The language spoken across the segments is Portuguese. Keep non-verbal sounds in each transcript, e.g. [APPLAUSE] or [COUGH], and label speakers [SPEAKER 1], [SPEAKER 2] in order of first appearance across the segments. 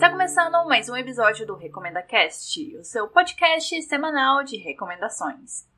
[SPEAKER 1] Está começando mais um episódio do Recomenda Cast, o seu podcast semanal de recomendações.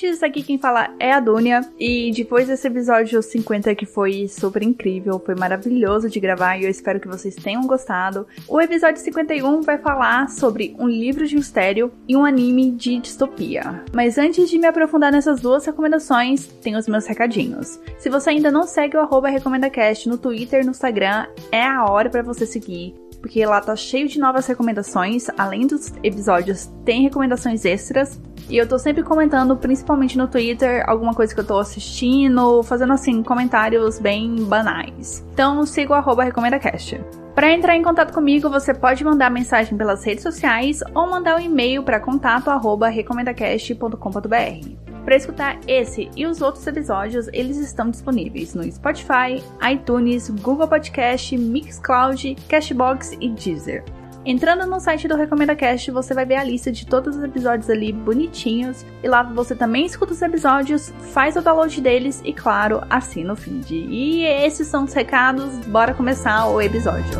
[SPEAKER 1] Ouvintes, aqui quem fala é a Dunia. E depois desse episódio 50 que foi super incrível, foi maravilhoso de gravar e eu espero que vocês tenham gostado. O episódio 51 vai falar sobre um livro de mistério e um anime de distopia. Mas antes de me aprofundar nessas duas recomendações, tem os meus recadinhos. Se você ainda não segue o RecomendaCast no Twitter e no Instagram, é a hora para você seguir porque lá tá cheio de novas recomendações. Além dos episódios, tem recomendações extras. E eu tô sempre comentando, principalmente no Twitter, alguma coisa que eu tô assistindo, fazendo assim, comentários bem banais. Então siga o arroba RecomendaCast. Para entrar em contato comigo, você pode mandar mensagem pelas redes sociais ou mandar um e-mail para contato@recomendacast.com.br. Para escutar esse e os outros episódios, eles estão disponíveis no Spotify, iTunes, Google Podcast, Mixcloud, Cashbox e Deezer. Entrando no site do Recomenda Cast, você vai ver a lista de todos os episódios ali bonitinhos. E lá você também escuta os episódios, faz o download deles e, claro, assina o feed. E esses são os recados, bora começar o episódio.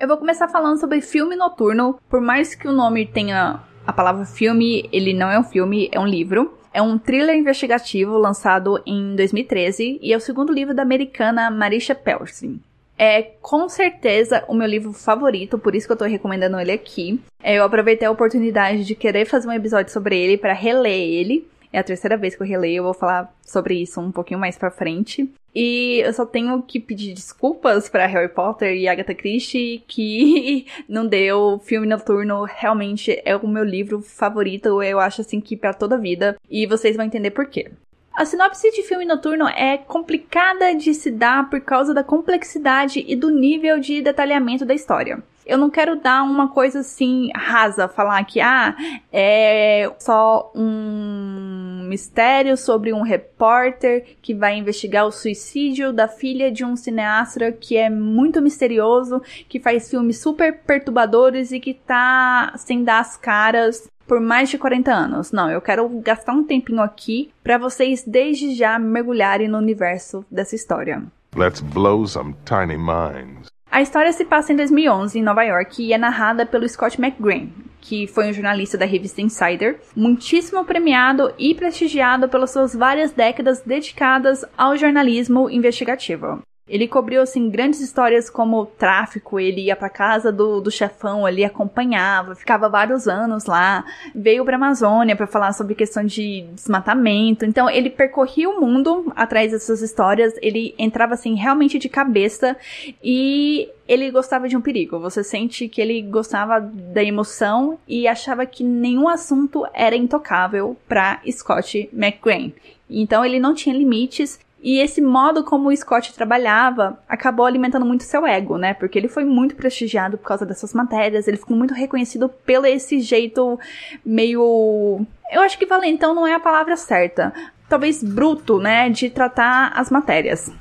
[SPEAKER 1] Eu vou começar falando sobre filme noturno. Por mais que o nome tenha a palavra filme, ele não é um filme, é um livro. É um thriller investigativo lançado em 2013 e é o segundo livro da americana Marisha Pelsin. É com certeza o meu livro favorito, por isso que eu tô recomendando ele aqui. É, eu aproveitei a oportunidade de querer fazer um episódio sobre ele para reler ele é a terceira vez que eu releio, eu vou falar sobre isso um pouquinho mais pra frente. E eu só tenho que pedir desculpas para Harry Potter e Agatha Christie que [LAUGHS] não deu. Filme Noturno realmente é o meu livro favorito, eu acho assim que para toda a vida. E vocês vão entender por quê. A sinopse de filme noturno é complicada de se dar por causa da complexidade e do nível de detalhamento da história. Eu não quero dar uma coisa assim rasa, falar que ah, é só um mistério sobre um repórter que vai investigar o suicídio da filha de um cineasta que é muito misterioso, que faz filmes super perturbadores e que tá sem dar as caras por mais de 40 anos. Não, eu quero gastar um tempinho aqui para vocês desde já mergulharem no universo dessa história. Let's blow some tiny minds. A história se passa em 2011 em Nova York e é narrada pelo Scott McGrain, que foi um jornalista da revista Insider, muitíssimo premiado e prestigiado pelas suas várias décadas dedicadas ao jornalismo investigativo. Ele cobriu, assim, grandes histórias como tráfico, ele ia pra casa do, do chefão ali, acompanhava, ficava vários anos lá, veio pra Amazônia para falar sobre questão de desmatamento. Então, ele percorria o mundo atrás dessas histórias, ele entrava, assim, realmente de cabeça e ele gostava de um perigo. Você sente que ele gostava da emoção e achava que nenhum assunto era intocável para Scott McGrain. Então ele não tinha limites e esse modo como o Scott trabalhava acabou alimentando muito seu ego, né? Porque ele foi muito prestigiado por causa dessas matérias, ele ficou muito reconhecido pelo esse jeito meio. Eu acho que valentão não é a palavra certa. Talvez bruto, né? De tratar as matérias.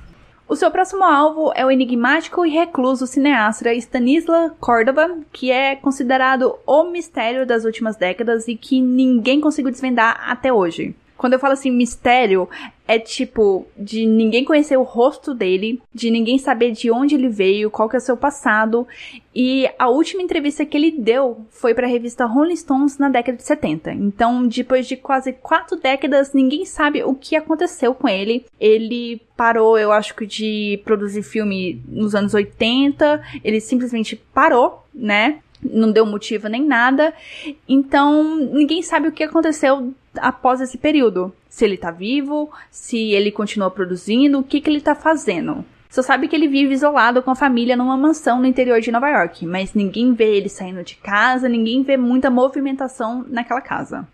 [SPEAKER 1] O seu próximo alvo é o enigmático e recluso cineasta Stanisla Córdoba, que é considerado o mistério das últimas décadas e que ninguém conseguiu desvendar até hoje. Quando eu falo assim, mistério, é tipo de ninguém conhecer o rosto dele, de ninguém saber de onde ele veio, qual que é o seu passado. E a última entrevista que ele deu foi para a revista Rolling Stones na década de 70. Então, depois de quase quatro décadas, ninguém sabe o que aconteceu com ele. Ele parou, eu acho que de produzir filme nos anos 80, ele simplesmente parou, né? Não deu motivo nem nada. Então, ninguém sabe o que aconteceu após esse período. Se ele tá vivo, se ele continua produzindo, o que, que ele tá fazendo. Só sabe que ele vive isolado com a família numa mansão no interior de Nova York, mas ninguém vê ele saindo de casa, ninguém vê muita movimentação naquela casa.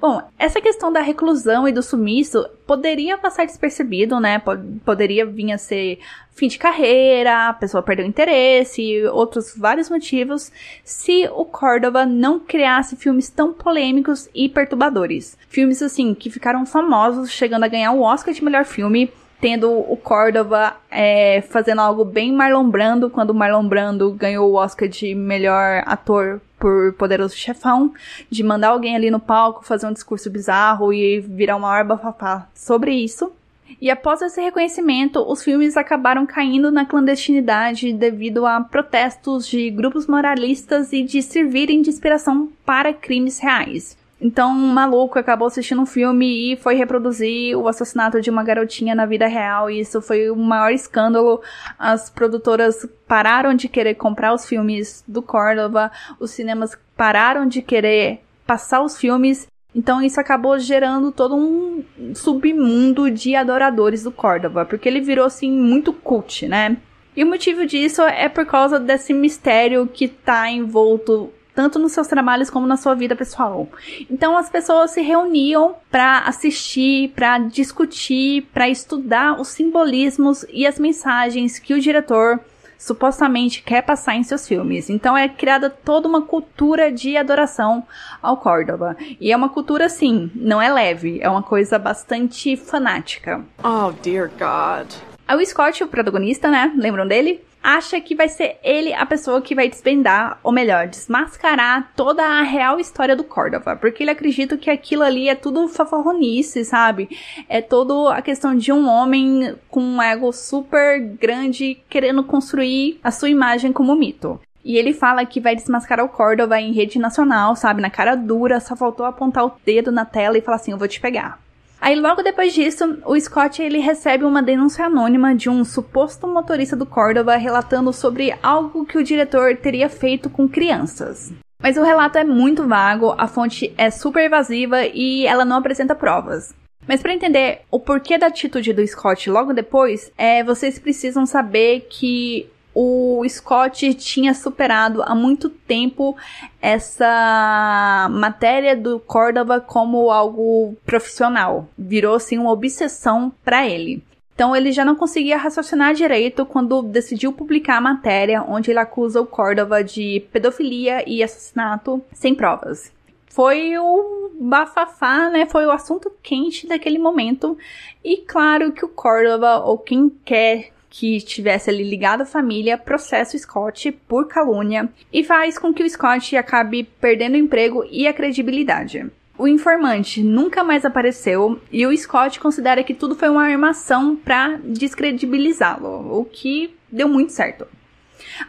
[SPEAKER 1] Bom, essa questão da reclusão e do sumiço poderia passar despercebido, né? Poderia vir a ser fim de carreira, a pessoa perdeu interesse, outros vários motivos, se o Córdoba não criasse filmes tão polêmicos e perturbadores. Filmes assim que ficaram famosos, chegando a ganhar o Oscar de melhor filme, tendo o Córdoba é, fazendo algo bem Marlon Brando, quando o Marlon Brando ganhou o Oscar de melhor ator por Poderoso Chefão, de mandar alguém ali no palco fazer um discurso bizarro e virar uma arba bafafá sobre isso. E após esse reconhecimento, os filmes acabaram caindo na clandestinidade devido a protestos de grupos moralistas e de servirem de inspiração para crimes reais. Então, um maluco acabou assistindo um filme e foi reproduzir o assassinato de uma garotinha na vida real, e isso foi o maior escândalo. As produtoras pararam de querer comprar os filmes do Córdoba, os cinemas pararam de querer passar os filmes. Então isso acabou gerando todo um submundo de adoradores do Córdoba, porque ele virou assim muito cult, né? E o motivo disso é por causa desse mistério que tá envolto tanto nos seus trabalhos como na sua vida pessoal. Então as pessoas se reuniam para assistir, para discutir, para estudar os simbolismos e as mensagens que o diretor supostamente quer passar em seus filmes. Então é criada toda uma cultura de adoração ao Córdoba. E é uma cultura assim, não é leve, é uma coisa bastante fanática.
[SPEAKER 2] Oh, dear God.
[SPEAKER 1] O Scott, o protagonista, né? Lembram dele? Acha que vai ser ele a pessoa que vai desvendar, ou melhor, desmascarar toda a real história do Córdoba, porque ele acredita que aquilo ali é tudo fafarronice, sabe? É toda a questão de um homem com um ego super grande querendo construir a sua imagem como mito. E ele fala que vai desmascarar o Córdoba em rede nacional, sabe? Na cara dura, só faltou apontar o dedo na tela e falar assim: eu vou te pegar. Aí logo depois disso, o Scott ele recebe uma denúncia anônima de um suposto motorista do Córdoba relatando sobre algo que o diretor teria feito com crianças. Mas o relato é muito vago, a fonte é super evasiva e ela não apresenta provas. Mas para entender o porquê da atitude do Scott logo depois, é, vocês precisam saber que o Scott tinha superado há muito tempo essa matéria do Córdoba como algo profissional. Virou assim uma obsessão para ele. Então ele já não conseguia raciocinar direito quando decidiu publicar a matéria onde ele acusa o Córdoba de pedofilia e assassinato sem provas. Foi o bafafá, né? Foi o assunto quente daquele momento. E claro que o Córdoba, ou quem quer que estivesse ali ligado à família processa o Scott por calúnia e faz com que o Scott acabe perdendo o emprego e a credibilidade. O informante nunca mais apareceu e o Scott considera que tudo foi uma armação para descredibilizá-lo, o que deu muito certo.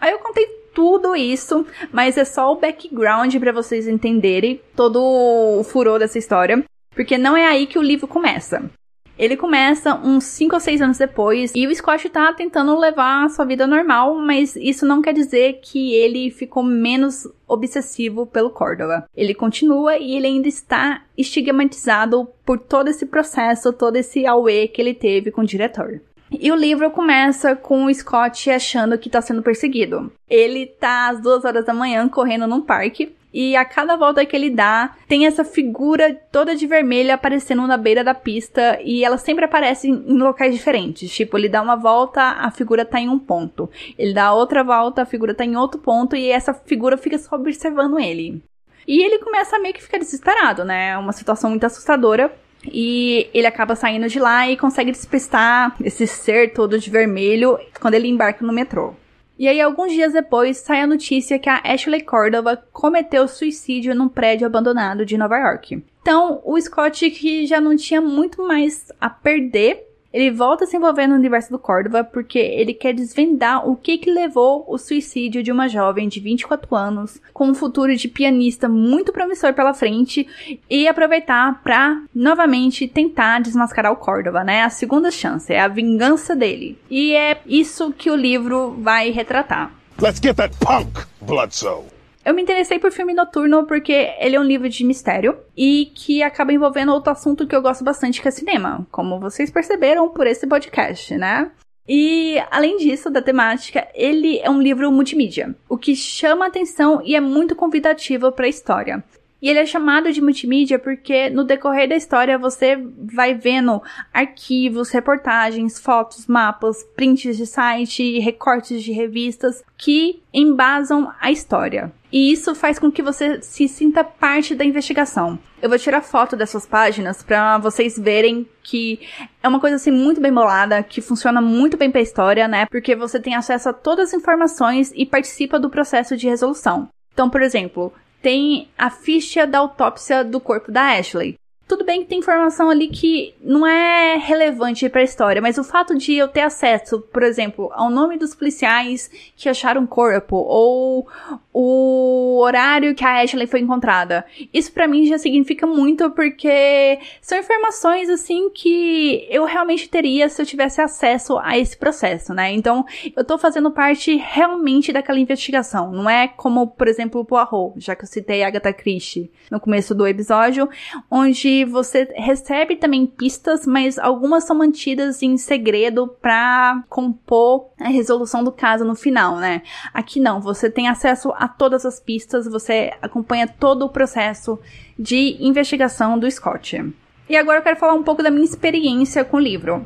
[SPEAKER 1] Aí eu contei tudo isso, mas é só o background para vocês entenderem todo o furor dessa história, porque não é aí que o livro começa. Ele começa uns 5 ou 6 anos depois e o Scott tá tentando levar a sua vida normal, mas isso não quer dizer que ele ficou menos obsessivo pelo Córdoba. Ele continua e ele ainda está estigmatizado por todo esse processo, todo esse auê que ele teve com o diretor. E o livro começa com o Scott achando que está sendo perseguido. Ele tá às duas horas da manhã correndo num parque e a cada volta que ele dá, tem essa figura toda de vermelho aparecendo na beira da pista e ela sempre aparece em locais diferentes. Tipo, ele dá uma volta, a figura tá em um ponto. Ele dá outra volta, a figura tá em outro ponto e essa figura fica só observando ele. E ele começa a meio que ficar desesperado, né? É uma situação muito assustadora. E ele acaba saindo de lá e consegue despistar esse ser todo de vermelho quando ele embarca no metrô. E aí, alguns dias depois, sai a notícia que a Ashley Cordova cometeu suicídio num prédio abandonado de Nova York. Então, o Scott, que já não tinha muito mais a perder, ele volta a se envolver no universo do Córdoba porque ele quer desvendar o que que levou o suicídio de uma jovem de 24 anos com um futuro de pianista muito promissor pela frente e aproveitar para novamente tentar desmascarar o Córdoba, né? A segunda chance, é a vingança dele. E é isso que o livro vai retratar. Let's get that punk, Bloodsoe. Eu me interessei por filme noturno porque ele é um livro de mistério e que acaba envolvendo outro assunto que eu gosto bastante, que é cinema, como vocês perceberam por esse podcast, né? E, além disso, da temática, ele é um livro multimídia, o que chama atenção e é muito convidativo para a história. E ele é chamado de multimídia porque no decorrer da história você vai vendo arquivos, reportagens, fotos, mapas, prints de site, recortes de revistas que embasam a história. E isso faz com que você se sinta parte da investigação. Eu vou tirar foto dessas páginas para vocês verem que é uma coisa assim muito bem bolada, que funciona muito bem para a história, né? Porque você tem acesso a todas as informações e participa do processo de resolução. Então, por exemplo, tem a ficha da autópsia do corpo da Ashley. Tudo bem que tem informação ali que não é relevante para a história, mas o fato de eu ter acesso, por exemplo, ao nome dos policiais que acharam o corpo ou o horário que a Ashley foi encontrada, isso para mim já significa muito porque são informações assim que eu realmente teria se eu tivesse acesso a esse processo, né? Então, eu tô fazendo parte realmente daquela investigação, não é como, por exemplo, o Poirot, já que eu citei Agatha Christie no começo do episódio, onde você recebe também pistas, mas algumas são mantidas em segredo para compor a resolução do caso no final, né? Aqui não, você tem acesso a todas as pistas, você acompanha todo o processo de investigação do Scott. E agora eu quero falar um pouco da minha experiência com o livro.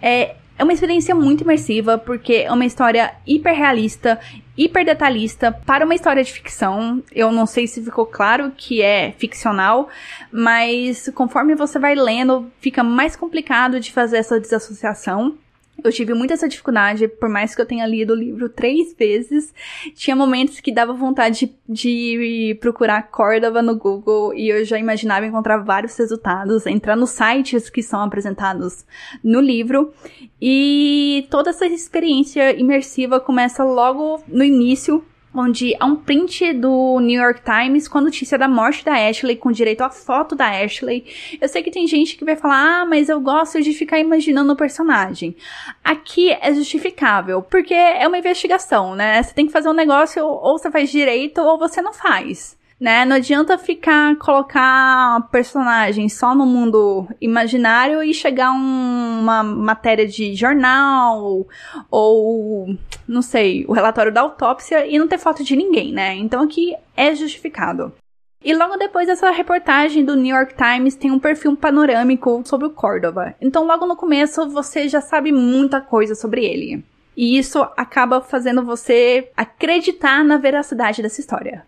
[SPEAKER 1] É, é uma experiência muito imersiva, porque é uma história hiper realista, hiper detalhista para uma história de ficção. Eu não sei se ficou claro que é ficcional, mas conforme você vai lendo, fica mais complicado de fazer essa desassociação. Eu tive muita essa dificuldade, por mais que eu tenha lido o livro três vezes. Tinha momentos que dava vontade de, de procurar Córdoba no Google e eu já imaginava encontrar vários resultados, entrar nos sites que são apresentados no livro. E toda essa experiência imersiva começa logo no início, onde há um print do New York Times com a notícia da morte da Ashley, com direito à foto da Ashley. Eu sei que tem gente que vai falar, ah, mas eu gosto de ficar imaginando o personagem. Aqui é justificável, porque é uma investigação, né? Você tem que fazer um negócio, ou você faz direito, ou você não faz né? Não adianta ficar colocar personagens só no mundo imaginário e chegar um, uma matéria de jornal ou não sei, o relatório da autópsia e não ter foto de ninguém, né? Então aqui é justificado. E logo depois dessa reportagem do New York Times tem um perfil panorâmico sobre o Córdoba. Então logo no começo você já sabe muita coisa sobre ele. E isso acaba fazendo você acreditar na veracidade dessa história.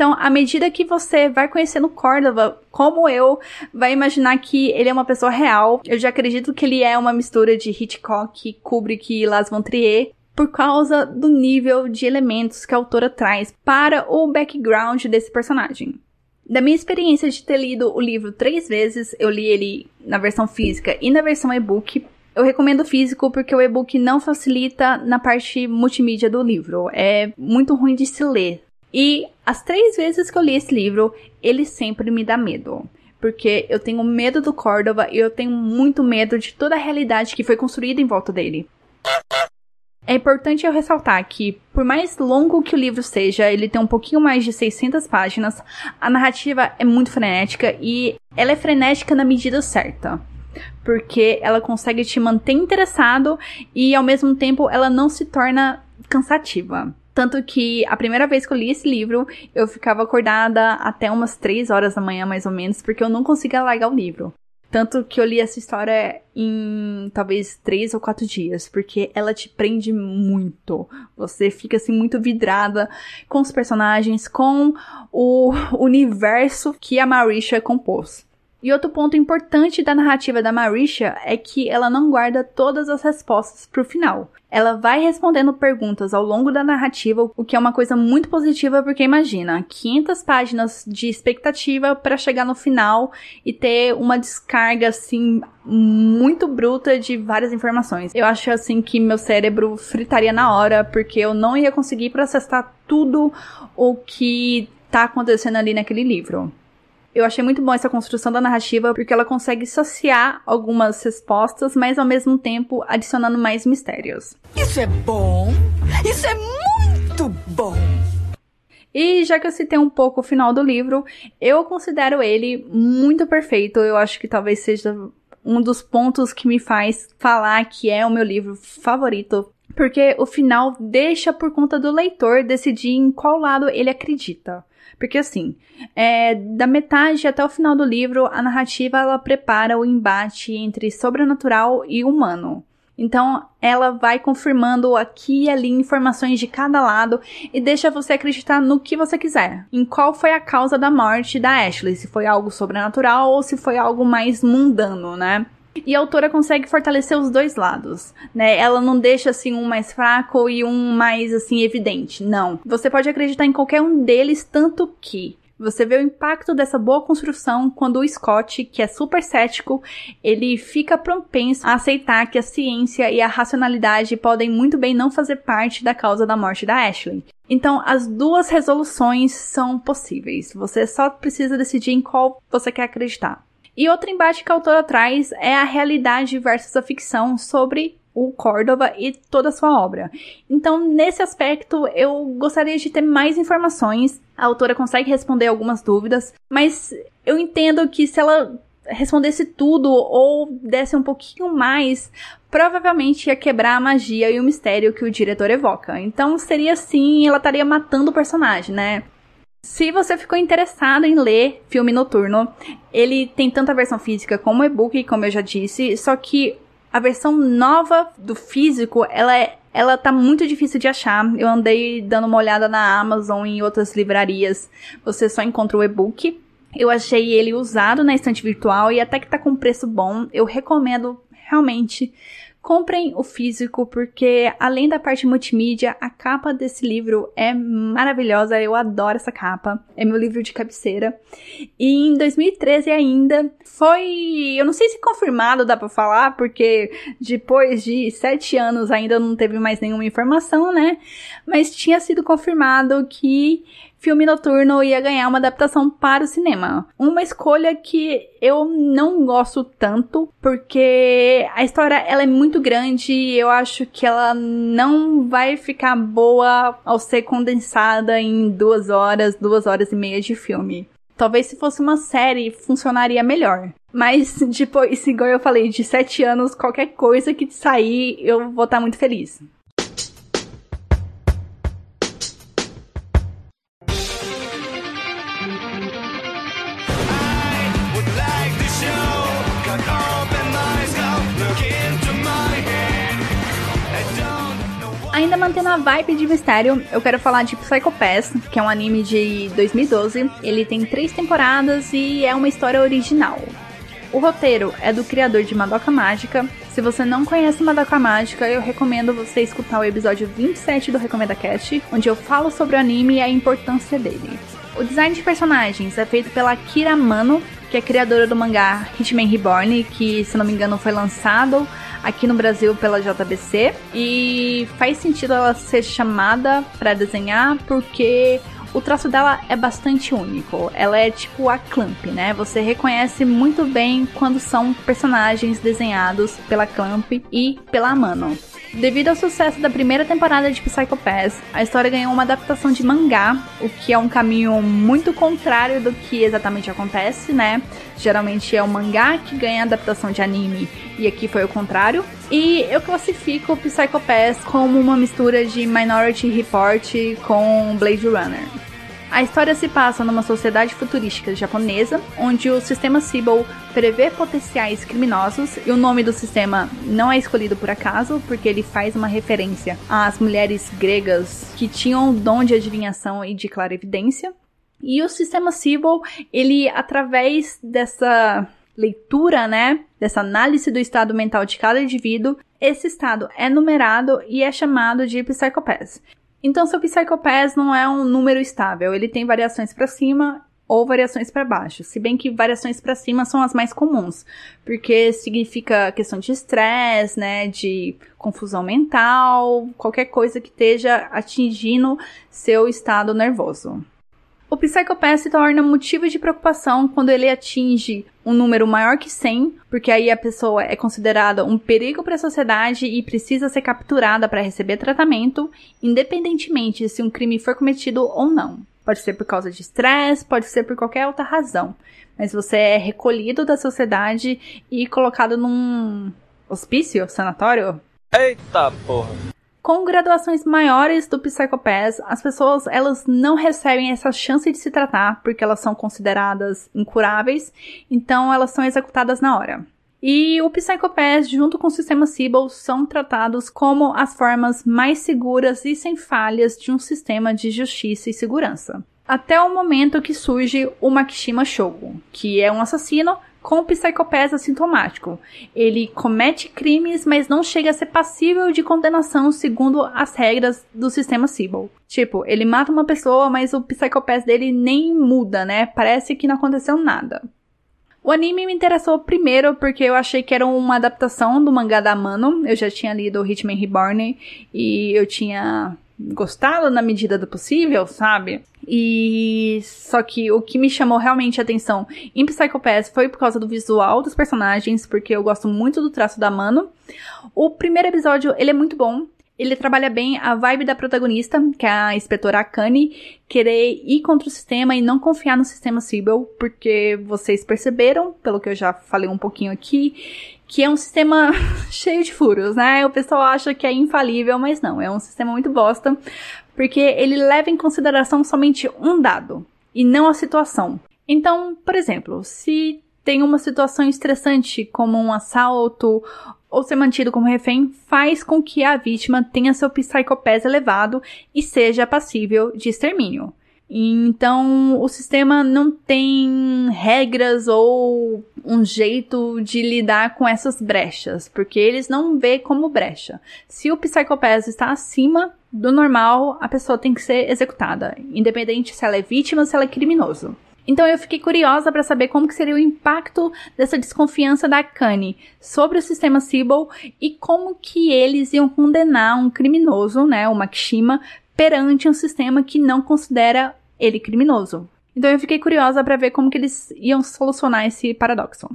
[SPEAKER 1] Então, à medida que você vai conhecendo Córdoba, como eu, vai imaginar que ele é uma pessoa real. Eu já acredito que ele é uma mistura de Hitchcock, Kubrick e Las von Trier por causa do nível de elementos que a autora traz para o background desse personagem. Da minha experiência de ter lido o livro três vezes, eu li ele na versão física e na versão e-book. Eu recomendo o físico porque o e-book não facilita na parte multimídia do livro. É muito ruim de se ler. E as três vezes que eu li esse livro, ele sempre me dá medo. Porque eu tenho medo do Córdoba e eu tenho muito medo de toda a realidade que foi construída em volta dele. É importante eu ressaltar que, por mais longo que o livro seja, ele tem um pouquinho mais de 600 páginas, a narrativa é muito frenética e ela é frenética na medida certa. Porque ela consegue te manter interessado e, ao mesmo tempo, ela não se torna cansativa. Tanto que a primeira vez que eu li esse livro, eu ficava acordada até umas 3 horas da manhã, mais ou menos, porque eu não conseguia largar o livro. Tanto que eu li essa história em talvez três ou quatro dias, porque ela te prende muito. Você fica assim muito vidrada com os personagens, com o universo que a Marisha compôs. E outro ponto importante da narrativa da Marisha é que ela não guarda todas as respostas para o final. Ela vai respondendo perguntas ao longo da narrativa, o que é uma coisa muito positiva porque imagina 500 páginas de expectativa para chegar no final e ter uma descarga assim muito bruta de várias informações. Eu acho assim que meu cérebro fritaria na hora porque eu não ia conseguir processar tudo o que tá acontecendo ali naquele livro. Eu achei muito bom essa construção da narrativa porque ela consegue saciar algumas respostas, mas ao mesmo tempo adicionando mais mistérios.
[SPEAKER 3] Isso é bom! Isso é muito bom!
[SPEAKER 1] E já que eu citei um pouco o final do livro, eu considero ele muito perfeito. Eu acho que talvez seja um dos pontos que me faz falar que é o meu livro favorito. Porque o final deixa por conta do leitor decidir em qual lado ele acredita. Porque assim, é, da metade até o final do livro, a narrativa ela prepara o embate entre sobrenatural e humano. Então, ela vai confirmando aqui e ali informações de cada lado e deixa você acreditar no que você quiser. Em qual foi a causa da morte da Ashley, se foi algo sobrenatural ou se foi algo mais mundano, né? E a autora consegue fortalecer os dois lados, né? Ela não deixa assim um mais fraco e um mais assim evidente. Não. Você pode acreditar em qualquer um deles tanto que você vê o impacto dessa boa construção quando o Scott, que é super cético, ele fica propenso a aceitar que a ciência e a racionalidade podem muito bem não fazer parte da causa da morte da Ashley. Então, as duas resoluções são possíveis. Você só precisa decidir em qual você quer acreditar. E outro embate que a autora traz é a realidade versus a ficção sobre o Córdova e toda a sua obra. Então, nesse aspecto, eu gostaria de ter mais informações. A autora consegue responder algumas dúvidas, mas eu entendo que se ela respondesse tudo ou desse um pouquinho mais, provavelmente ia quebrar a magia e o mistério que o diretor evoca. Então, seria assim, ela estaria matando o personagem, né? Se você ficou interessado em ler Filme Noturno, ele tem tanto a versão física como e-book, como eu já disse, só que a versão nova do físico, ela é ela tá muito difícil de achar. Eu andei dando uma olhada na Amazon e em outras livrarias. Você só encontra o e-book. Eu achei ele usado na estante virtual e até que tá com preço bom. Eu recomendo realmente Comprem o físico porque além da parte multimídia, a capa desse livro é maravilhosa. Eu adoro essa capa. É meu livro de cabeceira. E em 2013 ainda foi, eu não sei se confirmado dá para falar, porque depois de sete anos ainda não teve mais nenhuma informação, né? Mas tinha sido confirmado que filme noturno ia ganhar uma adaptação para o cinema. Uma escolha que eu não gosto tanto, porque a história ela é muito grande e eu acho que ela não vai ficar boa ao ser condensada em duas horas, duas horas e meia de filme. Talvez se fosse uma série funcionaria melhor. Mas [LAUGHS] depois, igual eu falei, de sete anos, qualquer coisa que sair, eu vou estar muito feliz. Ainda mantendo a vibe de mistério, eu quero falar de Psycho Pass, que é um anime de 2012. Ele tem três temporadas e é uma história original. O roteiro é do criador de Madoka Mágica. Se você não conhece Madoka Mágica, eu recomendo você escutar o episódio 27 do Recomenda Cast, onde eu falo sobre o anime e a importância dele. O design de personagens é feito pela Kira Mano, que é criadora do mangá Hitman Reborn, que se não me engano foi lançado aqui no Brasil pela JBC e faz sentido ela ser chamada para desenhar porque o traço dela é bastante único. Ela é tipo a Clamp, né? Você reconhece muito bem quando são personagens desenhados pela Clamp e pela Mano. Devido ao sucesso da primeira temporada de Psycho Pass, a história ganhou uma adaptação de mangá, o que é um caminho muito contrário do que exatamente acontece, né? Geralmente é o mangá que ganha adaptação de anime, e aqui foi o contrário. E eu classifico Psycho Pass como uma mistura de Minority Report com Blade Runner. A história se passa numa sociedade futurística japonesa, onde o sistema Sibyl prevê potenciais criminosos e o nome do sistema não é escolhido por acaso, porque ele faz uma referência às mulheres gregas que tinham o dom de adivinhação e de clarividência. E o sistema Sibyl, ele através dessa leitura, né, dessa análise do estado mental de cada indivíduo, esse estado é numerado e é chamado de Psychopath. Então, seu Psychopath não é um número estável, ele tem variações para cima ou variações para baixo. Se bem que variações para cima são as mais comuns, porque significa questão de estresse, né, de confusão mental, qualquer coisa que esteja atingindo seu estado nervoso. O Psychopath se torna motivo de preocupação quando ele atinge um número maior que 100, porque aí a pessoa é considerada um perigo para a sociedade e precisa ser capturada para receber tratamento, independentemente se um crime for cometido ou não. Pode ser por causa de estresse, pode ser por qualquer outra razão. Mas você é recolhido da sociedade e colocado num hospício, sanatório.
[SPEAKER 4] Eita porra!
[SPEAKER 1] Com graduações maiores do Psychopath, as pessoas elas não recebem essa chance de se tratar porque elas são consideradas incuráveis, então elas são executadas na hora. E o Psychopath, junto com o sistema Sibyl, são tratados como as formas mais seguras e sem falhas de um sistema de justiça e segurança. Até o momento que surge o Makishima Shogun, que é um assassino com psicopés assintomático. Ele comete crimes, mas não chega a ser passível de condenação segundo as regras do sistema Sibyl. Tipo, ele mata uma pessoa, mas o psicopés dele nem muda, né? Parece que não aconteceu nada. O anime me interessou primeiro porque eu achei que era uma adaptação do mangá da Mano. Eu já tinha lido Hitman Reborn e eu tinha gostado na medida do possível, sabe? E só que o que me chamou realmente a atenção em Psycho Pass foi por causa do visual dos personagens, porque eu gosto muito do traço da Mano. O primeiro episódio, ele é muito bom. Ele trabalha bem a vibe da protagonista, que é a inspetora Akane, querer ir contra o sistema e não confiar no sistema Sibyl, porque vocês perceberam, pelo que eu já falei um pouquinho aqui, que é um sistema [LAUGHS] cheio de furos, né? O pessoal acha que é infalível, mas não, é um sistema muito bosta, porque ele leva em consideração somente um dado e não a situação. Então, por exemplo, se tem uma situação estressante como um assalto ou ser mantido como refém faz com que a vítima tenha seu psicopés elevado e seja passível de extermínio. Então, o sistema não tem regras ou um jeito de lidar com essas brechas, porque eles não vê como brecha. Se o psicopés está acima do normal, a pessoa tem que ser executada, independente se ela é vítima ou se ela é criminoso. Então eu fiquei curiosa para saber como que seria o impacto dessa desconfiança da Kanye sobre o sistema Sibyl e como que eles iam condenar um criminoso, né, o Makishima, perante um sistema que não considera ele criminoso. Então eu fiquei curiosa para ver como que eles iam solucionar esse paradoxo.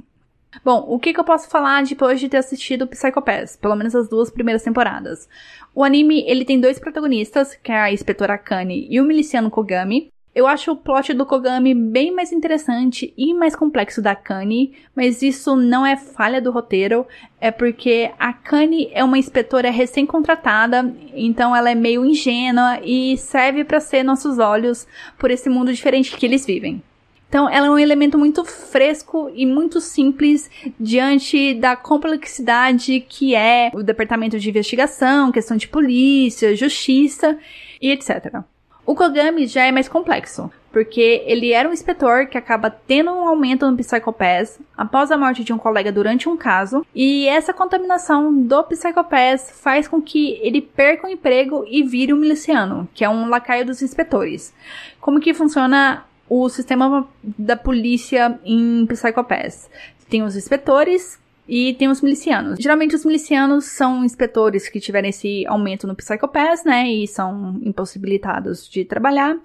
[SPEAKER 1] Bom, o que, que eu posso falar depois de ter assistido Psycho Pass, pelo menos as duas primeiras temporadas? O anime, ele tem dois protagonistas, que é a inspetora Kani e o miliciano Kogami. Eu acho o plot do Kogami bem mais interessante e mais complexo da Kani, mas isso não é falha do roteiro, é porque a Kani é uma inspetora recém-contratada, então ela é meio ingênua e serve para ser nossos olhos por esse mundo diferente que eles vivem. Então, ela é um elemento muito fresco e muito simples diante da complexidade que é o departamento de investigação, questão de polícia, justiça e etc. O Kogami já é mais complexo, porque ele era um inspetor que acaba tendo um aumento no Psychopath após a morte de um colega durante um caso, e essa contaminação do Psychopath faz com que ele perca o emprego e vire um miliciano, que é um lacaio dos inspetores. Como que funciona o sistema da polícia em Psychopath? Tem os inspetores, e tem os milicianos. Geralmente os milicianos são inspetores que tiveram esse aumento no Psychopath, né? E são impossibilitados de trabalhar.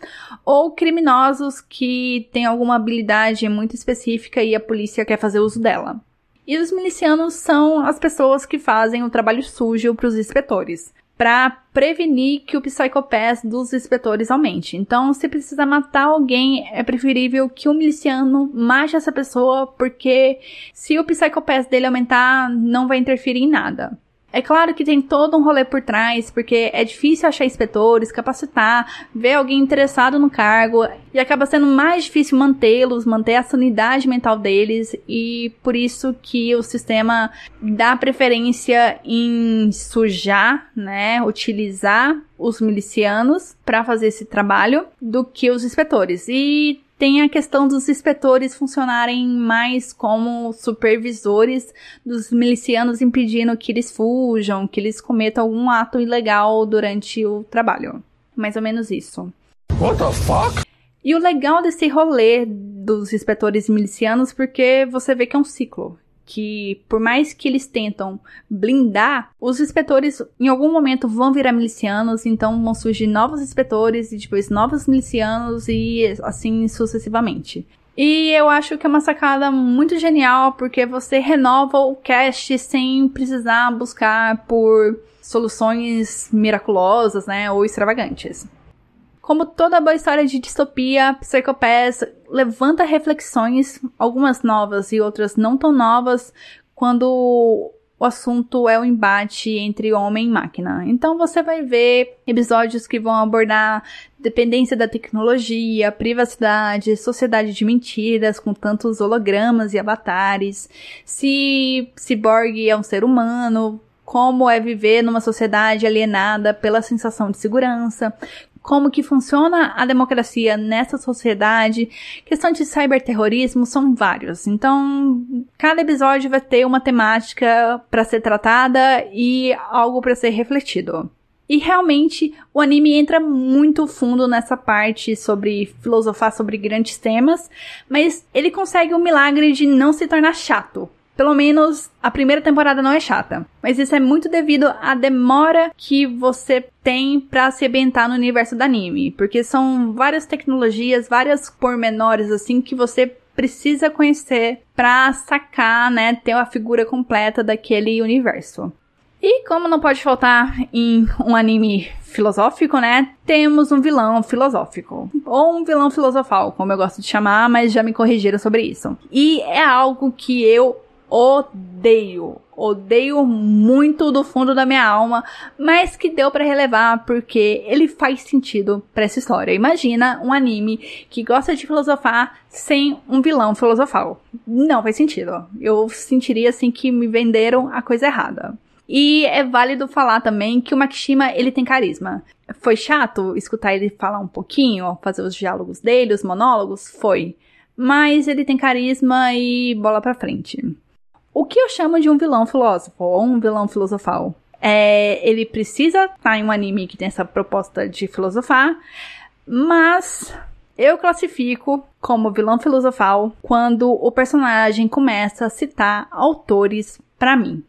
[SPEAKER 1] Ou criminosos que têm alguma habilidade muito específica e a polícia quer fazer uso dela. E os milicianos são as pessoas que fazem o trabalho sujo para os inspetores para prevenir que o psicopath dos inspetores aumente. Então, se precisa matar alguém, é preferível que o miliciano mate essa pessoa, porque se o psicopath dele aumentar, não vai interferir em nada. É claro que tem todo um rolê por trás, porque é difícil achar inspetores, capacitar, ver alguém interessado no cargo, e acaba sendo mais difícil mantê-los, manter a sanidade mental deles, e por isso que o sistema dá preferência em sujar, né, utilizar os milicianos para fazer esse trabalho do que os inspetores. E tem a questão dos inspetores funcionarem mais como supervisores dos milicianos, impedindo que eles fujam, que eles cometam algum ato ilegal durante o trabalho. Mais ou menos isso. What the fuck? E o legal desse rolê dos inspetores milicianos, porque você vê que é um ciclo que por mais que eles tentam blindar, os inspetores em algum momento vão virar milicianos, então vão surgir novos inspetores e depois novos milicianos e assim sucessivamente. E eu acho que é uma sacada muito genial porque você renova o cast sem precisar buscar por soluções miraculosas, né, ou extravagantes. Como toda boa história de distopia, Psychopath levanta reflexões, algumas novas e outras não tão novas, quando o assunto é o embate entre homem e máquina. Então você vai ver episódios que vão abordar dependência da tecnologia, privacidade, sociedade de mentiras com tantos hologramas e avatares, se Cyborg é um ser humano, como é viver numa sociedade alienada pela sensação de segurança, como que funciona a democracia nessa sociedade, questão de cyberterrorismo, são vários. Então, cada episódio vai ter uma temática para ser tratada e algo para ser refletido. E realmente o anime entra muito fundo nessa parte sobre filosofar sobre grandes temas, mas ele consegue o milagre de não se tornar chato. Pelo menos a primeira temporada não é chata. Mas isso é muito devido à demora que você tem para se ambientar no universo do anime. Porque são várias tecnologias, várias pormenores assim que você precisa conhecer para sacar, né, ter a figura completa daquele universo. E como não pode faltar em um anime filosófico, né? Temos um vilão filosófico. Ou um vilão filosofal, como eu gosto de chamar, mas já me corrigiram sobre isso. E é algo que eu odeio. Odeio muito do fundo da minha alma, mas que deu para relevar porque ele faz sentido para essa história. Imagina um anime que gosta de filosofar sem um vilão filosofal. Não faz sentido. Eu sentiria assim que me venderam a coisa errada. E é válido falar também que o Makishima, ele tem carisma. Foi chato escutar ele falar um pouquinho, fazer os diálogos dele, os monólogos? Foi. Mas ele tem carisma e bola pra frente. O que eu chamo de um vilão filósofo ou um vilão filosofal? É, ele precisa estar em um anime que tem essa proposta de filosofar, mas eu classifico como vilão filosofal quando o personagem começa a citar autores para mim.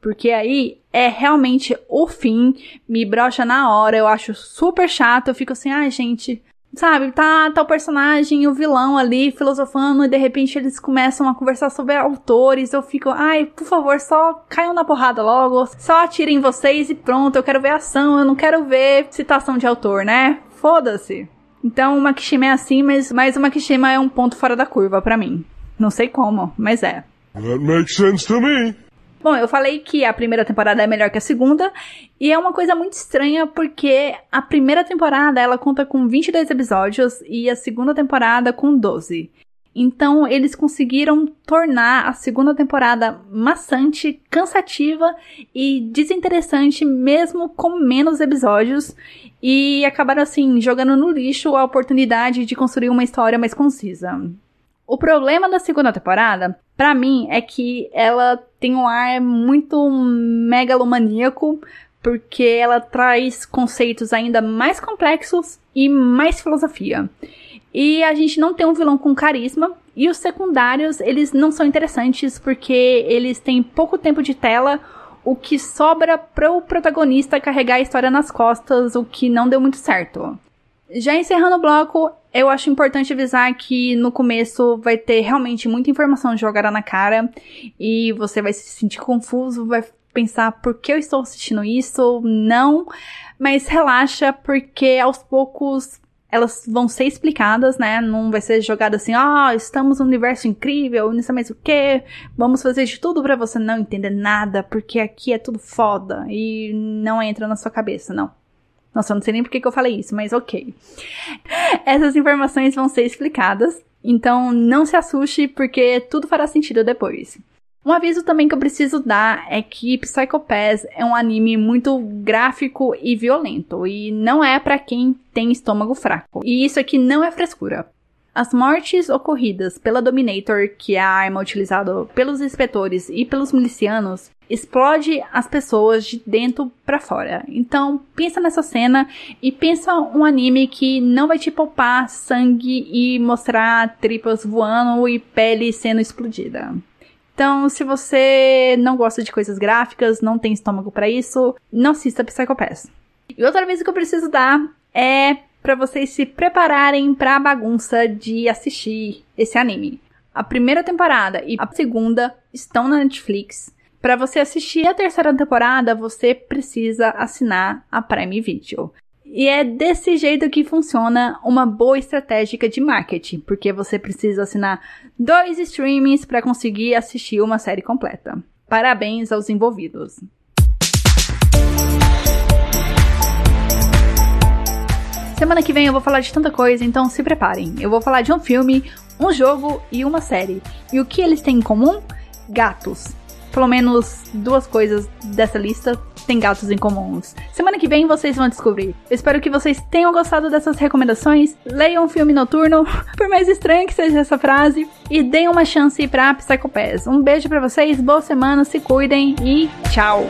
[SPEAKER 1] Porque aí é realmente o fim, me brocha na hora, eu acho super chato, eu fico assim, ai ah, gente, Sabe, tá, tá o personagem, o vilão ali filosofando e de repente eles começam a conversar sobre autores. Eu fico, ai, por favor, só caiam na porrada logo, só atirem vocês e pronto. Eu quero ver ação, eu não quero ver citação de autor, né? Foda-se. Então o Makishima é assim, mas, mas o Makishima é um ponto fora da curva para mim. Não sei como, mas é.
[SPEAKER 4] That makes sense to me.
[SPEAKER 1] Bom, eu falei que a primeira temporada é melhor que a segunda, e é uma coisa muito estranha porque a primeira temporada ela conta com 22 episódios e a segunda temporada com 12. Então, eles conseguiram tornar a segunda temporada maçante, cansativa e desinteressante, mesmo com menos episódios, e acabaram assim jogando no lixo a oportunidade de construir uma história mais concisa. O problema da segunda temporada, para mim, é que ela tem um ar muito megalomaníaco, porque ela traz conceitos ainda mais complexos e mais filosofia. E a gente não tem um vilão com carisma, e os secundários, eles não são interessantes porque eles têm pouco tempo de tela, o que sobra para o protagonista carregar a história nas costas, o que não deu muito certo. Já encerrando o bloco, eu acho importante avisar que no começo vai ter realmente muita informação jogada na cara e você vai se sentir confuso, vai pensar por que eu estou assistindo isso, não, mas relaxa porque aos poucos elas vão ser explicadas, né? Não vai ser jogada assim, ah, oh, estamos num universo incrível, não sei mais o que, vamos fazer de tudo para você não entender nada, porque aqui é tudo foda e não entra na sua cabeça, não. Nossa, eu não sei nem por que, eu falei isso, mas ok. Essas informações vão ser explicadas, então não se assuste, porque tudo fará sentido depois. Um aviso também que eu preciso dar é que Psycho Pass é um anime muito gráfico e violento, e não é para quem tem estômago fraco. E isso aqui não é frescura. As mortes ocorridas pela Dominator, que é a arma utilizada pelos inspetores e pelos milicianos, explode as pessoas de dentro para fora. Então, pensa nessa cena e pensa um anime que não vai te poupar sangue e mostrar tripas voando e pele sendo explodida. Então, se você não gosta de coisas gráficas, não tem estômago para isso, não assista Psycho Pass. E outra vez que eu preciso dar é para vocês se prepararem para a bagunça de assistir esse anime. A primeira temporada e a segunda estão na Netflix. Para você assistir a terceira temporada, você precisa assinar a Prime Video. E é desse jeito que funciona uma boa estratégia de marketing, porque você precisa assinar dois streamings para conseguir assistir uma série completa. Parabéns aos envolvidos. Semana que vem eu vou falar de tanta coisa, então se preparem. Eu vou falar de um filme, um jogo e uma série. E o que eles têm em comum? Gatos. Pelo menos duas coisas dessa lista têm gatos em comuns. Semana que vem vocês vão descobrir. Eu espero que vocês tenham gostado dessas recomendações. Leiam um filme noturno, [LAUGHS] por mais estranho que seja essa frase, e deem uma chance pra Psycho Pass. Um beijo para vocês, boa semana, se cuidem e tchau!